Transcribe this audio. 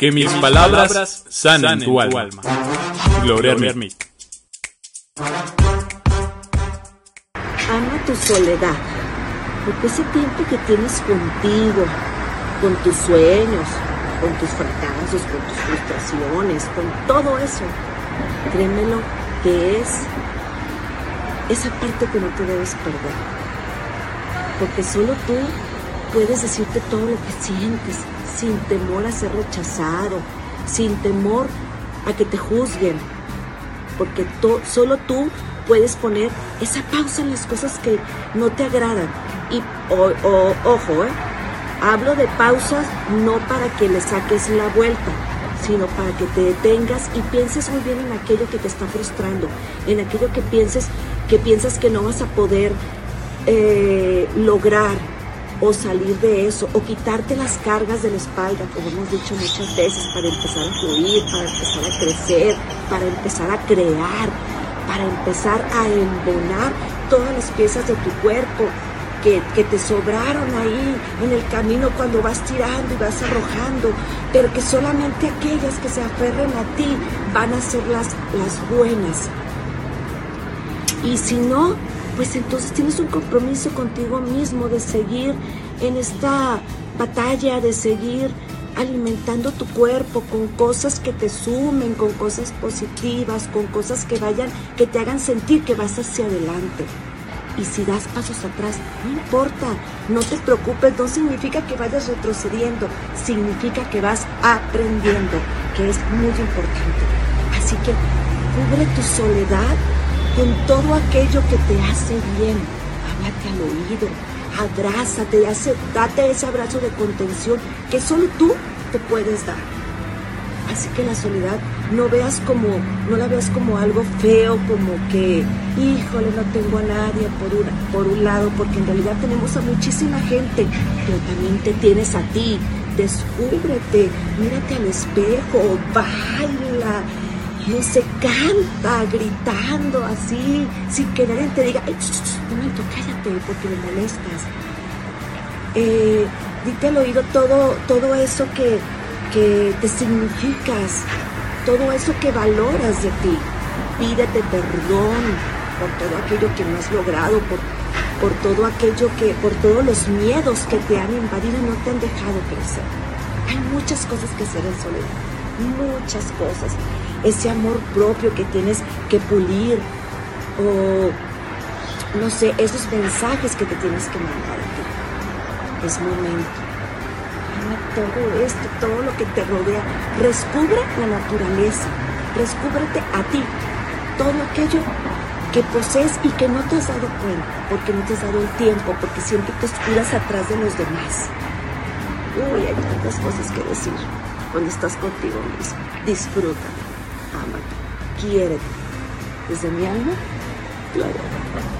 Que mis palabras sanen tu alma. Gloria Mermic. Ama tu soledad, porque ese tiempo que tienes contigo, con tus sueños, con tus fracasos, con tus frustraciones, con todo eso, créemelo que es esa parte que no te debes perder. Porque solo tú puedes decirte todo lo que sientes, sin temor a ser rechazado, sin temor a que te juzguen, porque solo tú puedes poner esa pausa en las cosas que no te agradan. Y ojo, ¿eh? hablo de pausas no para que le saques la vuelta, sino para que te detengas y pienses muy bien en aquello que te está frustrando, en aquello que pienses que piensas que no vas a poder eh, lograr o salir de eso, o quitarte las cargas de la espalda, como hemos dicho muchas veces, para empezar a fluir, para empezar a crecer, para empezar a crear, para empezar a embonar todas las piezas de tu cuerpo que, que, te sobraron ahí en el camino cuando vas tirando y vas arrojando, pero que solamente aquellas que se aferren a ti van a ser las, las buenas. Y si no, pues entonces tienes un compromiso contigo mismo de seguir en esta batalla, de seguir alimentando tu cuerpo con cosas que te sumen, con cosas positivas, con cosas que vayan, que te hagan sentir que vas hacia adelante. Y si das pasos atrás, no importa, no te preocupes, no significa que vayas retrocediendo, significa que vas aprendiendo, que es muy importante. Así que cubre tu soledad con todo aquello que te hace bien. Háblate al oído, abrázate, hace, date ese abrazo de contención que solo tú te puedes dar. Así que la soledad no veas como, no la veas como algo feo, como que, híjole, no tengo a nadie por, una, por un lado, porque en realidad tenemos a muchísima gente, pero también te tienes a ti. Descúbrete, mírate al espejo, baila, no se canta gritando así, sin que nadie te diga, un momento, cállate porque me molestas. Eh, dite al oído todo, todo eso que, que te significas, todo eso que valoras de ti. Pídete perdón por todo aquello que no has logrado, por, por todo aquello que, por todos los miedos que te han invadido y no te han dejado crecer. Hay muchas cosas que hacer en soledad, muchas cosas ese amor propio que tienes que pulir o no sé, esos mensajes que te tienes que mandar a ti. Es momento. Ama todo esto, todo lo que te rodea. Descubre la naturaleza. Descúbrete a ti. Todo aquello que posees y que no te has dado cuenta, porque no te has dado el tiempo, porque siempre te escuras atrás de los demás. Uy, hay tantas cosas que decir cuando estás contigo mismo. Disfruta quiere. Desde mi alma, claro.